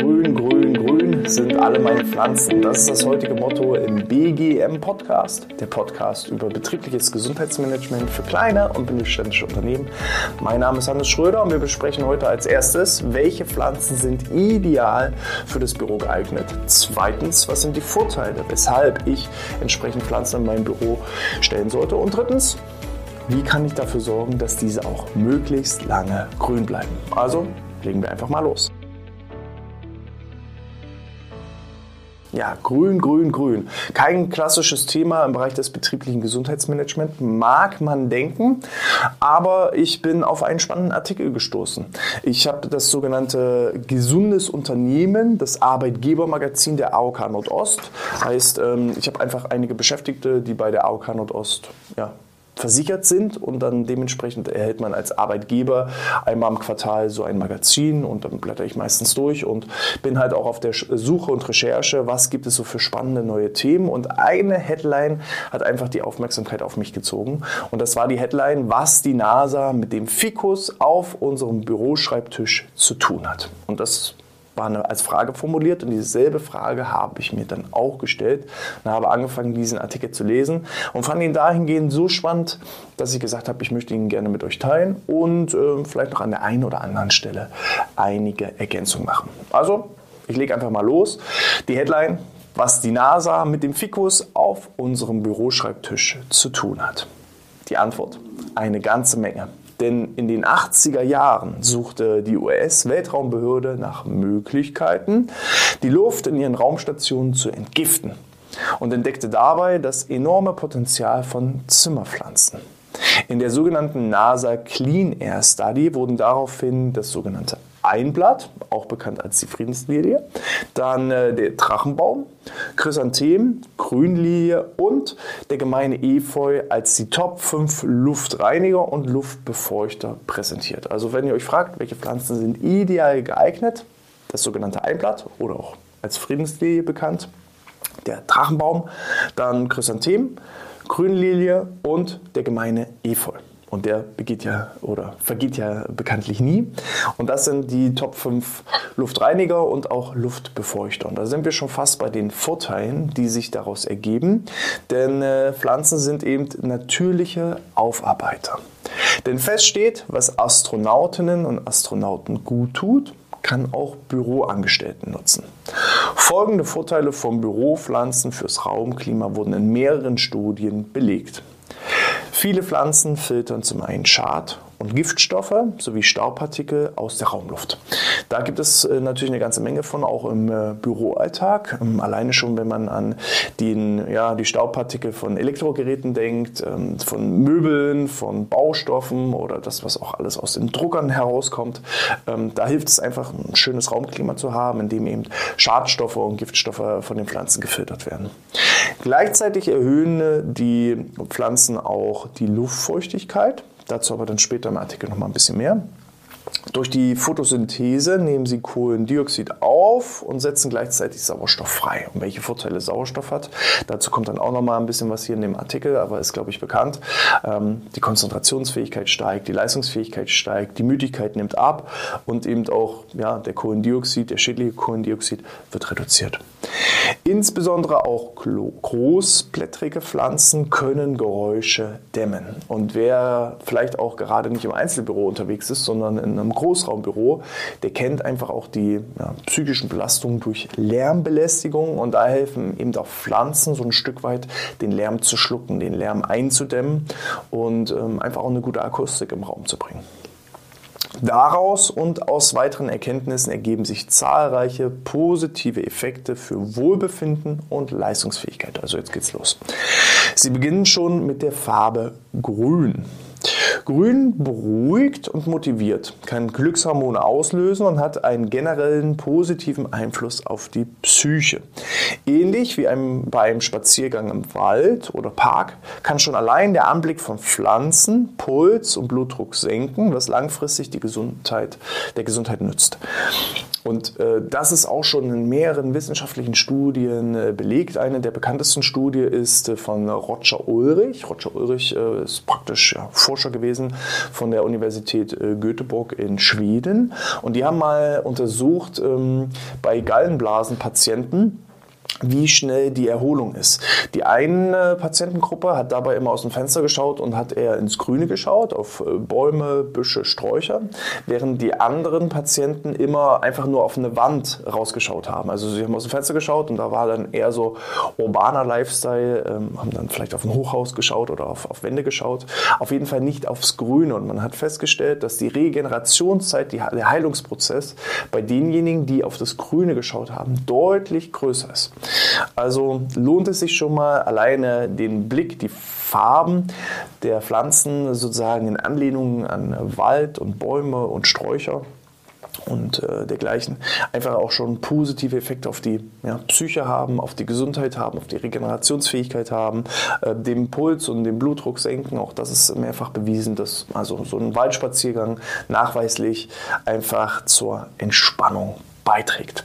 Grün, grün, grün sind alle meine Pflanzen. Das ist das heutige Motto im BGM Podcast, der Podcast über betriebliches Gesundheitsmanagement für kleine und mittelständische Unternehmen. Mein Name ist Hannes Schröder und wir besprechen heute als erstes, welche Pflanzen sind ideal für das Büro geeignet. Zweitens, was sind die Vorteile, weshalb ich entsprechend Pflanzen in meinem Büro stellen sollte. Und drittens, wie kann ich dafür sorgen, dass diese auch möglichst lange grün bleiben. Also legen wir einfach mal los. Ja, grün, grün, grün. Kein klassisches Thema im Bereich des betrieblichen Gesundheitsmanagements, mag man denken, aber ich bin auf einen spannenden Artikel gestoßen. Ich habe das sogenannte Gesundes Unternehmen, das Arbeitgebermagazin der AOK Nordost. Heißt, ähm, ich habe einfach einige Beschäftigte, die bei der AOK Nordost ja, versichert sind und dann dementsprechend erhält man als Arbeitgeber einmal im Quartal so ein Magazin und dann blätter ich meistens durch und bin halt auch auf der Suche und Recherche, was gibt es so für spannende neue Themen und eine Headline hat einfach die Aufmerksamkeit auf mich gezogen und das war die Headline, was die NASA mit dem Fikus auf unserem Büroschreibtisch zu tun hat. Und das war als Frage formuliert und dieselbe Frage habe ich mir dann auch gestellt und habe angefangen, diesen Artikel zu lesen und fand ihn dahingehend so spannend, dass ich gesagt habe, ich möchte ihn gerne mit euch teilen und äh, vielleicht noch an der einen oder anderen Stelle einige Ergänzungen machen. Also, ich lege einfach mal los. Die Headline, was die NASA mit dem Fikus auf unserem Büroschreibtisch zu tun hat. Die Antwort, eine ganze Menge. Denn in den 80er Jahren suchte die US-Weltraumbehörde nach Möglichkeiten, die Luft in ihren Raumstationen zu entgiften und entdeckte dabei das enorme Potenzial von Zimmerpflanzen. In der sogenannten NASA Clean Air Study wurden daraufhin das sogenannte Einblatt, auch bekannt als die Friedenslilie, dann äh, der Drachenbaum, Chrysanthem, Grünlilie und der gemeine Efeu als die Top 5 Luftreiniger und Luftbefeuchter präsentiert. Also wenn ihr euch fragt, welche Pflanzen sind ideal geeignet, das sogenannte Einblatt oder auch als Friedenslilie bekannt, der Drachenbaum, dann Chrysanthem, Grünlilie und der gemeine Efeu. Und der begeht ja oder vergeht ja bekanntlich nie. Und das sind die Top 5 Luftreiniger und auch Luftbefeuchter. Und da sind wir schon fast bei den Vorteilen, die sich daraus ergeben. Denn äh, Pflanzen sind eben natürliche Aufarbeiter. Denn fest steht, was Astronautinnen und Astronauten gut tut, kann auch Büroangestellten nutzen. Folgende Vorteile von Büropflanzen fürs Raumklima wurden in mehreren Studien belegt. Viele Pflanzen filtern zum einen Schad- und Giftstoffe sowie Staubpartikel aus der Raumluft. Da gibt es äh, natürlich eine ganze Menge von, auch im äh, Büroalltag. Ähm, alleine schon, wenn man an den, ja, die Staubpartikel von Elektrogeräten denkt, ähm, von Möbeln, von Baustoffen oder das, was auch alles aus den Druckern herauskommt. Ähm, da hilft es einfach, ein schönes Raumklima zu haben, in dem eben Schadstoffe und Giftstoffe von den Pflanzen gefiltert werden. Gleichzeitig erhöhen die Pflanzen auch die Luftfeuchtigkeit. Dazu aber dann später im Artikel noch mal ein bisschen mehr. Durch die Photosynthese nehmen sie Kohlendioxid auf und setzen gleichzeitig Sauerstoff frei. Und welche Vorteile Sauerstoff hat, dazu kommt dann auch noch mal ein bisschen was hier in dem Artikel, aber ist, glaube ich, bekannt. Ähm, die Konzentrationsfähigkeit steigt, die Leistungsfähigkeit steigt, die Müdigkeit nimmt ab und eben auch ja, der Kohlendioxid, der schädliche Kohlendioxid wird reduziert. Insbesondere auch großblättrige Pflanzen können Geräusche dämmen. Und wer vielleicht auch gerade nicht im Einzelbüro unterwegs ist, sondern in einem Großraumbüro, der kennt einfach auch die ja, psychischen Belastungen durch Lärmbelästigung. Und da helfen eben auch Pflanzen so ein Stück weit, den Lärm zu schlucken, den Lärm einzudämmen und ähm, einfach auch eine gute Akustik im Raum zu bringen. Daraus und aus weiteren Erkenntnissen ergeben sich zahlreiche positive Effekte für Wohlbefinden und Leistungsfähigkeit. Also jetzt geht's los. Sie beginnen schon mit der Farbe Grün. Grün beruhigt und motiviert, kann Glückshormone auslösen und hat einen generellen positiven Einfluss auf die Psyche. Ähnlich wie einem, bei einem Spaziergang im Wald oder Park kann schon allein der Anblick von Pflanzen Puls und Blutdruck senken, was langfristig die Gesundheit, der Gesundheit nützt. Und äh, das ist auch schon in mehreren wissenschaftlichen Studien äh, belegt. Eine der bekanntesten Studien ist äh, von Roger Ulrich. Roger Ulrich äh, ist praktisch ja, Forscher gewesen von der Universität äh, Göteborg in Schweden. Und die haben mal untersucht ähm, bei Gallenblasenpatienten, wie schnell die Erholung ist. Die eine Patientengruppe hat dabei immer aus dem Fenster geschaut und hat eher ins Grüne geschaut, auf äh, Bäume, Büsche, Sträucher, während die anderen Patienten immer einfach nur auf eine Wand rausgeschaut haben. Also sie haben aus dem Fenster geschaut und da war dann eher so urbaner Lifestyle, ähm, haben dann vielleicht auf ein Hochhaus geschaut oder auf, auf Wände geschaut. Auf jeden Fall nicht aufs Grüne und man hat festgestellt, dass die Regenerationszeit, die, der Heilungsprozess bei denjenigen, die auf das Grüne geschaut haben, deutlich größer ist. Also lohnt es sich schon mal alleine den Blick, die Farben der Pflanzen sozusagen in Anlehnung an Wald und Bäume und Sträucher und äh, dergleichen einfach auch schon positive Effekte auf die ja, Psyche haben, auf die Gesundheit haben, auf die Regenerationsfähigkeit haben, äh, den Puls und den Blutdruck senken. Auch das ist mehrfach bewiesen, dass also so ein Waldspaziergang nachweislich einfach zur Entspannung beiträgt.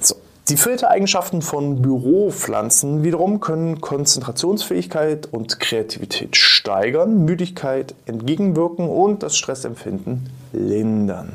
So, die Filtereigenschaften von Büropflanzen wiederum können Konzentrationsfähigkeit und Kreativität steigern, Müdigkeit entgegenwirken und das Stressempfinden lindern.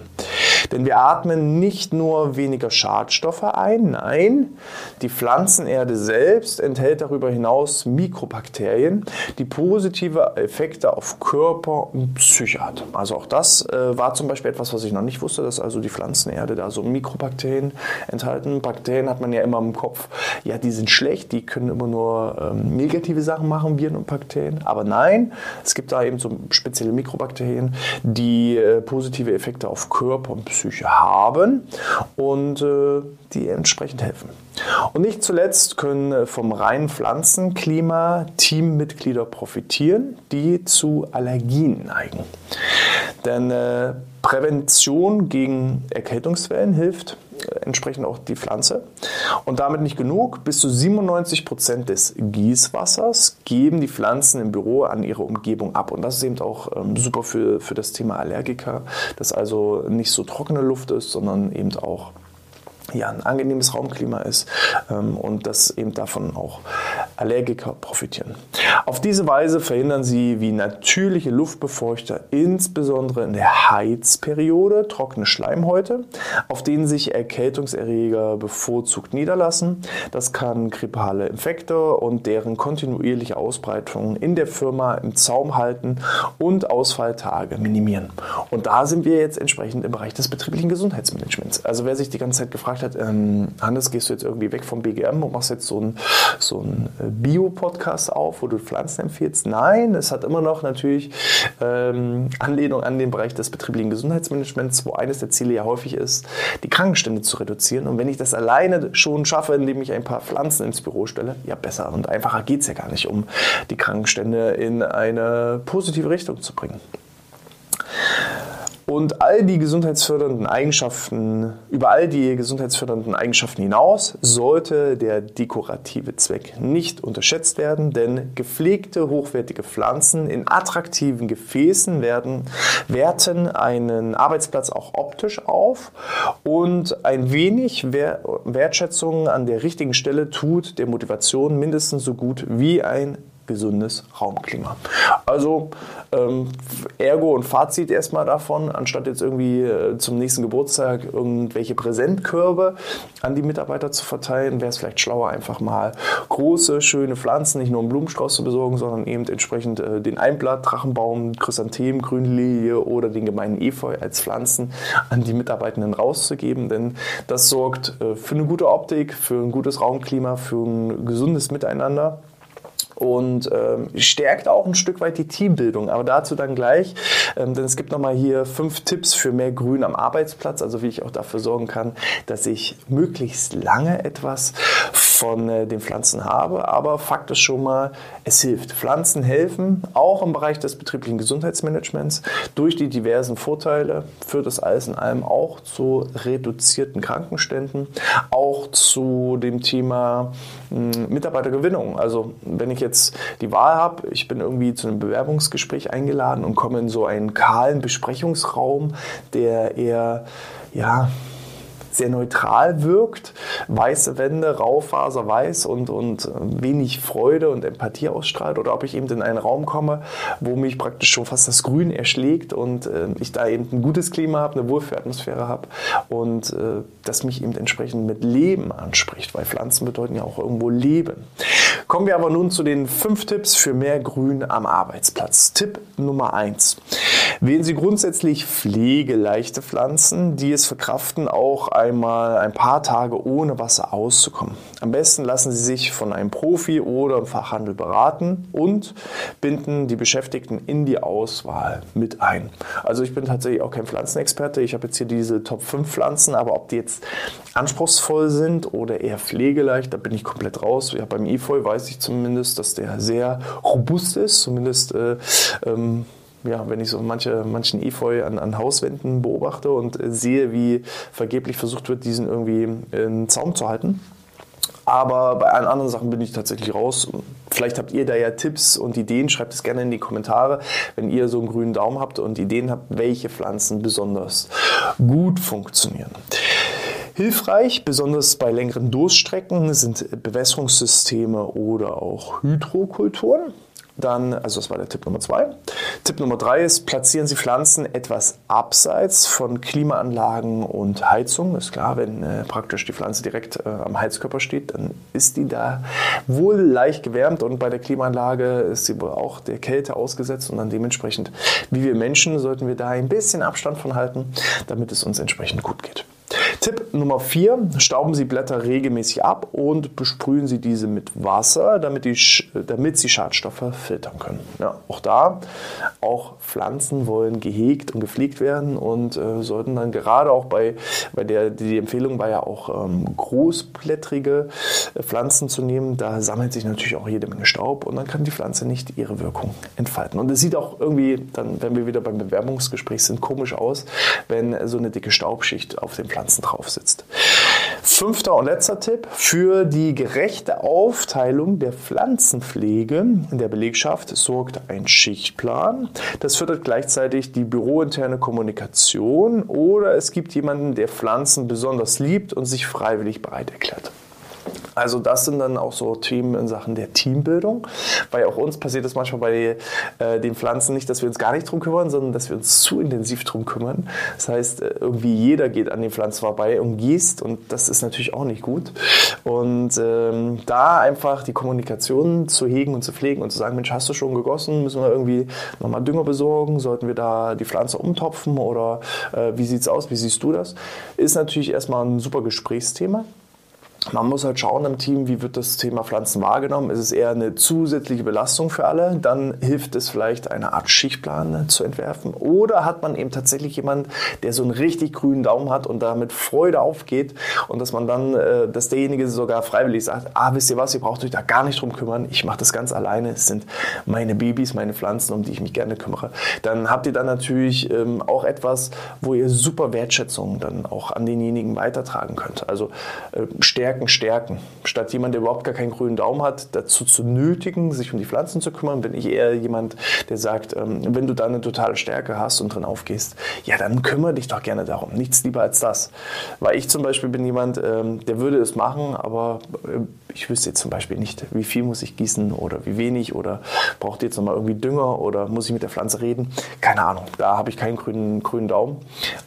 Denn wir atmen nicht nur weniger Schadstoffe ein, nein, die Pflanzenerde selbst enthält darüber hinaus Mikrobakterien, die positive Effekte auf Körper und Psyche hat. Also auch das äh, war zum Beispiel etwas, was ich noch nicht wusste, dass also die Pflanzenerde da so Mikrobakterien enthalten. Bakterien hat man ja immer im Kopf, ja, die sind schlecht, die können immer nur ähm, negative Sachen machen, Viren und Bakterien. Aber nein, es gibt da eben so spezielle Mikrobakterien, die äh, positive Effekte auf Körper und Psyche Psyche haben und äh, die entsprechend helfen. Und nicht zuletzt können äh, vom reinen Pflanzenklima Teammitglieder profitieren, die zu Allergien neigen. Denn äh, Prävention gegen Erkältungswellen hilft entsprechend auch die Pflanze. Und damit nicht genug. Bis zu 97 Prozent des Gießwassers geben die Pflanzen im Büro an ihre Umgebung ab. Und das ist eben auch ähm, super für, für das Thema Allergiker, dass also nicht so trockene Luft ist, sondern eben auch ja, ein angenehmes Raumklima ist ähm, und dass eben davon auch Allergiker profitieren. Auf diese Weise verhindern sie wie natürliche Luftbefeuchter insbesondere in der Heizperiode trockene Schleimhäute, auf denen sich Erkältungserreger bevorzugt niederlassen. Das kann grippale Infekte und deren kontinuierliche Ausbreitung in der Firma im Zaum halten und Ausfalltage minimieren. Und da sind wir jetzt entsprechend im Bereich des betrieblichen Gesundheitsmanagements. Also wer sich die ganze Zeit gefragt hat, ähm, Hannes, gehst du jetzt irgendwie weg vom BGM und machst jetzt so ein, so ein Bio-Podcast auf, wo du Pflanzen empfiehlst? Nein, es hat immer noch natürlich ähm, Anlehnung an den Bereich des betrieblichen Gesundheitsmanagements, wo eines der Ziele ja häufig ist, die Krankenstände zu reduzieren. Und wenn ich das alleine schon schaffe, indem ich ein paar Pflanzen ins Büro stelle, ja besser und einfacher geht es ja gar nicht, um die Krankenstände in eine positive Richtung zu bringen. Und all die gesundheitsfördernden Eigenschaften, über all die gesundheitsfördernden Eigenschaften hinaus sollte der dekorative Zweck nicht unterschätzt werden, denn gepflegte, hochwertige Pflanzen in attraktiven Gefäßen werden, werten einen Arbeitsplatz auch optisch auf und ein wenig Wertschätzung an der richtigen Stelle tut der Motivation mindestens so gut wie ein gesundes Raumklima. Also ähm, Ergo und Fazit erstmal davon, anstatt jetzt irgendwie äh, zum nächsten Geburtstag irgendwelche Präsentkörbe an die Mitarbeiter zu verteilen, wäre es vielleicht schlauer, einfach mal große, schöne Pflanzen, nicht nur einen Blumenstrauß zu besorgen, sondern eben entsprechend äh, den Einblatt, Drachenbaum, Chrysanthemen, Grünlilie oder den gemeinen Efeu als Pflanzen an die Mitarbeitenden rauszugeben, denn das sorgt äh, für eine gute Optik, für ein gutes Raumklima, für ein gesundes Miteinander und ähm, stärkt auch ein Stück weit die Teambildung. Aber dazu dann gleich, ähm, denn es gibt nochmal hier fünf Tipps für mehr Grün am Arbeitsplatz, also wie ich auch dafür sorgen kann, dass ich möglichst lange etwas von äh, den Pflanzen habe. Aber Fakt ist schon mal, es hilft. Pflanzen helfen, auch im Bereich des betrieblichen Gesundheitsmanagements, durch die diversen Vorteile führt es alles in allem auch zu reduzierten Krankenständen, auch zu dem Thema hm, Mitarbeitergewinnung. Also wenn ich jetzt die Wahl habe, ich bin irgendwie zu einem Bewerbungsgespräch eingeladen und komme in so einen kahlen Besprechungsraum, der eher, ja, sehr neutral wirkt, weiße Wände, Raufaser weiß und, und wenig Freude und Empathie ausstrahlt oder ob ich eben in einen Raum komme, wo mich praktisch schon fast das Grün erschlägt und äh, ich da eben ein gutes Klima habe, eine Wohlfühlatmosphäre habe und äh, das mich eben entsprechend mit Leben anspricht, weil Pflanzen bedeuten ja auch irgendwo Leben. Kommen wir aber nun zu den fünf Tipps für mehr Grün am Arbeitsplatz. Tipp Nummer eins. Wählen Sie grundsätzlich pflegeleichte Pflanzen, die es verkraften, auch einmal ein paar Tage ohne Wasser auszukommen. Am besten lassen Sie sich von einem Profi oder im Fachhandel beraten und binden die Beschäftigten in die Auswahl mit ein. Also ich bin tatsächlich auch kein Pflanzenexperte. Ich habe jetzt hier diese Top 5 Pflanzen, aber ob die jetzt anspruchsvoll sind oder eher pflegeleicht, da bin ich komplett raus. Ja, beim Efeu weiß ich zumindest, dass der sehr robust ist, zumindest äh, ähm, ja, wenn ich so manche, manchen Efeu an, an Hauswänden beobachte und sehe, wie vergeblich versucht wird, diesen irgendwie in Zaum zu halten. Aber bei allen anderen Sachen bin ich tatsächlich raus. Vielleicht habt ihr da ja Tipps und Ideen. Schreibt es gerne in die Kommentare, wenn ihr so einen grünen Daumen habt und Ideen habt, welche Pflanzen besonders gut funktionieren. Hilfreich, besonders bei längeren Durststrecken, sind Bewässerungssysteme oder auch Hydrokulturen. Dann, also das war der Tipp Nummer zwei. Tipp Nummer drei ist, platzieren Sie Pflanzen etwas abseits von Klimaanlagen und Heizung. Ist klar, wenn äh, praktisch die Pflanze direkt äh, am Heizkörper steht, dann ist die da wohl leicht gewärmt und bei der Klimaanlage ist sie wohl auch der Kälte ausgesetzt und dann dementsprechend, wie wir Menschen, sollten wir da ein bisschen Abstand von halten, damit es uns entsprechend gut geht. Tipp Nummer 4, stauben Sie Blätter regelmäßig ab und besprühen Sie diese mit Wasser, damit, die, damit Sie Schadstoffe filtern können. Ja, auch da, auch Pflanzen wollen gehegt und gepflegt werden und äh, sollten dann gerade auch bei, bei der, die Empfehlung war ja auch ähm, großblättrige äh, Pflanzen zu nehmen, da sammelt sich natürlich auch jede Menge Staub und dann kann die Pflanze nicht ihre Wirkung entfalten. Und es sieht auch irgendwie, dann, wenn wir wieder beim Bewerbungsgespräch sind, komisch aus, wenn so eine dicke Staubschicht auf den Pflanzen drauf sitzt. Fünfter und letzter Tipp für die gerechte Aufteilung der Pflanzenpflege in der Belegschaft sorgt ein Schichtplan. Das fördert gleichzeitig die bürointerne Kommunikation oder es gibt jemanden, der Pflanzen besonders liebt und sich freiwillig bereit erklärt. Also das sind dann auch so Themen in Sachen der Teambildung, weil auch uns passiert es manchmal bei äh, den Pflanzen nicht, dass wir uns gar nicht drum kümmern, sondern dass wir uns zu intensiv drum kümmern. Das heißt, äh, irgendwie jeder geht an den Pflanzen vorbei und gießt und das ist natürlich auch nicht gut. Und ähm, da einfach die Kommunikation zu hegen und zu pflegen und zu sagen, Mensch, hast du schon gegossen? Müssen wir irgendwie nochmal Dünger besorgen? Sollten wir da die Pflanze umtopfen oder äh, wie es aus? Wie siehst du das? Ist natürlich erstmal ein super Gesprächsthema. Man muss halt schauen im Team, wie wird das Thema Pflanzen wahrgenommen. Ist es eher eine zusätzliche Belastung für alle? Dann hilft es vielleicht, eine Art Schichtplan zu entwerfen. Oder hat man eben tatsächlich jemanden, der so einen richtig grünen Daumen hat und da mit Freude aufgeht und dass man dann, äh, dass derjenige sogar freiwillig sagt, ah, wisst ihr was, ihr braucht euch da gar nicht drum kümmern. Ich mache das ganz alleine. Es sind meine Babys, meine Pflanzen, um die ich mich gerne kümmere. Dann habt ihr dann natürlich ähm, auch etwas, wo ihr super Wertschätzung dann auch an denjenigen weitertragen könnt. Also äh, stärken Stärken. Statt jemand, der überhaupt gar keinen grünen Daumen hat, dazu zu nötigen, sich um die Pflanzen zu kümmern, bin ich eher jemand, der sagt, ähm, wenn du da eine totale Stärke hast und drin aufgehst, ja, dann kümmere dich doch gerne darum. Nichts lieber als das. Weil ich zum Beispiel bin jemand, ähm, der würde es machen, aber äh, ich wüsste jetzt zum Beispiel nicht, wie viel muss ich gießen oder wie wenig oder braucht jetzt nochmal irgendwie Dünger oder muss ich mit der Pflanze reden? Keine Ahnung, da habe ich keinen grünen, grünen Daumen.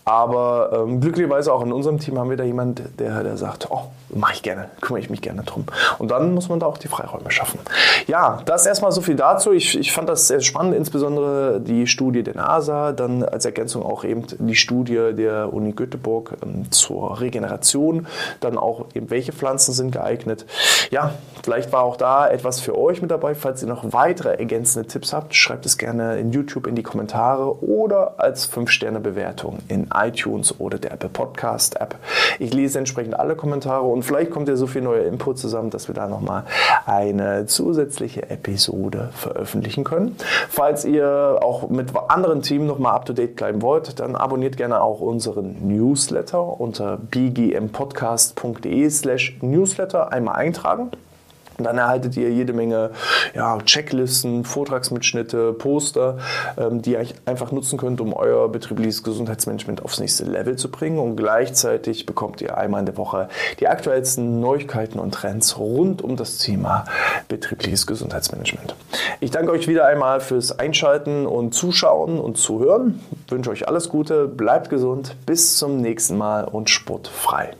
Aber ähm, glücklicherweise auch in unserem Team haben wir da jemanden, der, der sagt, oh, mache ich gerne, kümmere ich mich gerne drum. Und dann muss man da auch die Freiräume schaffen. Ja, das erstmal so viel dazu. Ich, ich fand das sehr spannend, insbesondere die Studie der NASA, dann als Ergänzung auch eben die Studie der Uni Göteborg ähm, zur Regeneration, dann auch eben welche Pflanzen sind geeignet. Ja, vielleicht war auch da etwas für euch mit dabei. Falls ihr noch weitere ergänzende Tipps habt, schreibt es gerne in YouTube in die Kommentare oder als 5-Sterne-Bewertung in iTunes oder der Apple Podcast App. Ich lese entsprechend alle Kommentare und vielleicht kommt ja so viel neuer Input zusammen, dass wir da nochmal eine zusätzliche Episode veröffentlichen können. Falls ihr auch mit anderen Themen nochmal up to date bleiben wollt, dann abonniert gerne auch unseren Newsletter unter bgmpodcast.de slash newsletter einmal eintragen. Und dann erhaltet ihr jede Menge ja, Checklisten, Vortragsmitschnitte, Poster, ähm, die ihr einfach nutzen könnt, um euer betriebliches Gesundheitsmanagement aufs nächste Level zu bringen. Und gleichzeitig bekommt ihr einmal in der Woche die aktuellsten Neuigkeiten und Trends rund um das Thema betriebliches Gesundheitsmanagement. Ich danke euch wieder einmal fürs Einschalten und Zuschauen und Zuhören. Ich wünsche euch alles Gute, bleibt gesund, bis zum nächsten Mal und sportfrei.